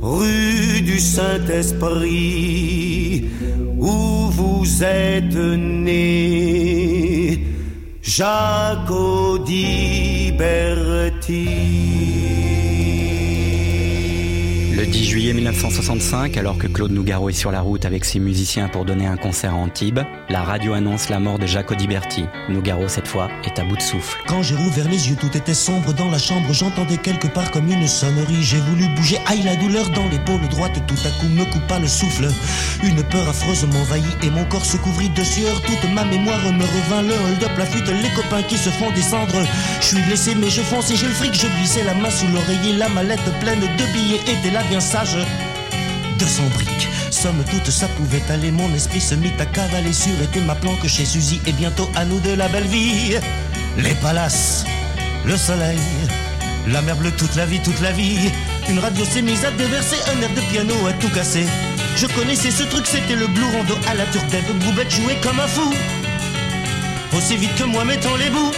rue du Saint-Esprit où vous êtes né, Jacques.
Le 10 juillet 1965, alors que Claude Nougaro est sur la route avec ses musiciens pour donner un concert à Antibes, la radio annonce la mort de Jacques Audiberti. Nougaro, cette fois, est à bout de souffle.
Quand j'ai rouvert les yeux, tout était sombre dans la chambre. J'entendais quelque part comme une sonnerie. J'ai voulu bouger, aïe la douleur dans l'épaule droite. Tout à coup me coupa le souffle. Une peur affreuse m'envahit et mon corps se couvrit de sueur. Toute ma mémoire me revint le hold-up, la fuite, les copains qui se font descendre. Je suis blessé, mais je fonce et j'ai le fric. Je glissais la main sous l'oreiller, la mallette pleine de billets était là bien sage. 200 briques, somme toute, ça pouvait aller. Mon esprit se mit à cavaler sur était ma planque chez Suzy. Et bientôt à nous de la belle vie. Les palaces, le soleil, la mer bleue toute la vie, toute la vie. Une radio s'est mise à déverser un air de piano à tout casser. Je connaissais ce truc, c'était le blue rondo à la Turdev. Boubette jouait comme un fou. Aussi vite que moi mettant les bouts.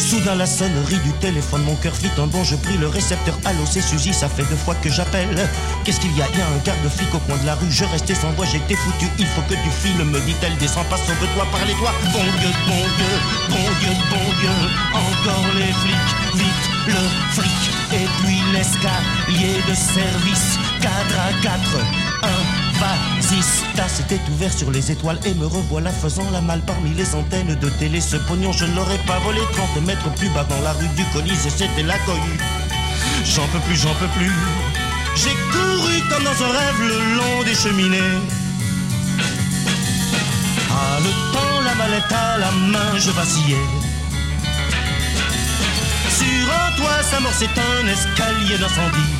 Soudain la sonnerie du téléphone, mon cœur fit un bond, je pris le récepteur. Allô, c'est Suzy, ça fait deux fois que j'appelle. Qu'est-ce qu'il y a? Il y a un garde-flic au coin de la rue, je restais sans voix, j'étais foutu. Il faut que tu files, me dit-elle, descends pas, sauve-toi, parlez-toi. Bon Dieu, bon Dieu, bon Dieu, bon Dieu, encore les flics, vite le flic. Et puis l'escalier de service, 4 à 4, 1, Vasista s'était ouvert sur les étoiles et me revoilà faisant la malle parmi les antennes de télé. Ce pognon, je ne l'aurais pas volé 30 mètres plus bas dans la rue du Colisée, c'était la cohue. J'en peux plus, j'en peux plus. J'ai couru comme dans un rêve le long des cheminées. Ah, le temps, la mallette à la main, je vacillais. Sur un toit, sa mort, c'est un escalier d'incendie.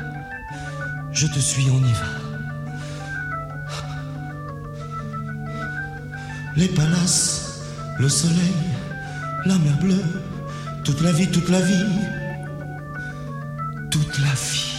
Je te suis, on y va. Les palaces, le soleil, la mer bleue, toute la vie, toute la vie, toute la vie.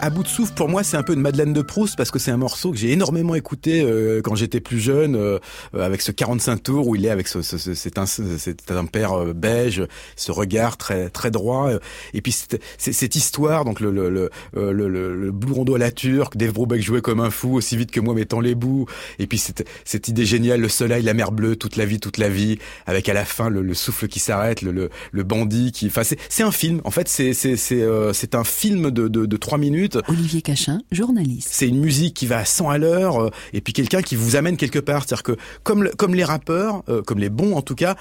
À bout de souffle, pour moi, c'est un peu une Madeleine de Proust parce que c'est un morceau que j'ai énormément écouté euh, quand j'étais plus jeune, euh, avec ce 45 tours où il est avec ce, ce, ce un père euh, beige, ce regard très très droit, euh, et puis cette, cette histoire, donc le le le le, le, le blue rondo à la turque, Dave Brubeck jouait comme un fou aussi vite que moi mettant les bouts, et puis cette cette idée géniale, le soleil, la mer bleue, toute la vie, toute la vie, avec à la fin le, le souffle qui s'arrête, le, le le bandit qui, enfin c'est un film, en fait c'est c'est c'est c'est un film de de, de trois minutes
Olivier Cachin, journaliste.
C'est une musique qui va à 100 à l'heure euh, et puis quelqu'un qui vous amène quelque part. C'est-à-dire que comme, comme les rappeurs, euh, comme les bons en tout cas,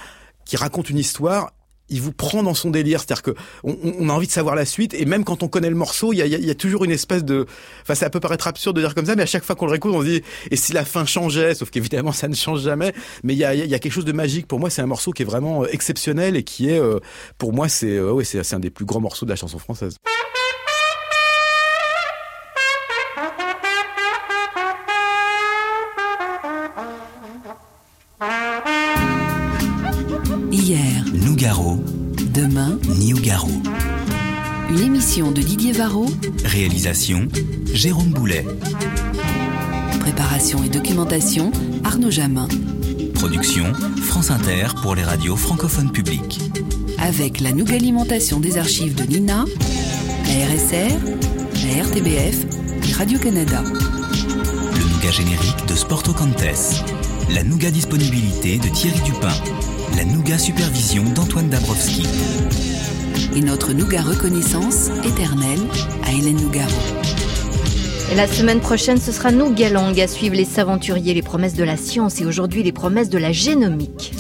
qui racontent une histoire, il vous prend dans son délire, c'est-à-dire que on, on, a envie de savoir la suite, et même quand on connaît le morceau, il y a, y a toujours une espèce de, enfin ça peut paraître absurde de dire comme ça, mais à chaque fois qu'on le réécoute, on se dit, et si la fin changeait, sauf qu'évidemment ça ne change jamais, mais il y a, y a quelque chose de magique. Pour moi, c'est un morceau qui est vraiment euh, exceptionnel et qui est, pour moi, c'est, ouais, c'est un des plus grands morceaux de la chanson française.
Une émission de Didier Varro.
Réalisation Jérôme Boulet.
Préparation et documentation Arnaud Jamin.
Production France Inter pour les radios francophones publiques.
Avec la nouvelle alimentation des archives de Nina, la RSR, la RTBF et Radio-Canada.
Le nougat générique de Sporto Cantes.
la Nougat Disponibilité de Thierry Dupin, la Nougat Supervision d'Antoine Dabrowski. Et notre Nougat Reconnaissance éternelle à Hélène Nougaro.
Et la semaine prochaine, ce sera Nougat Langue à suivre les aventuriers, les promesses de la science et aujourd'hui les promesses de la génomique.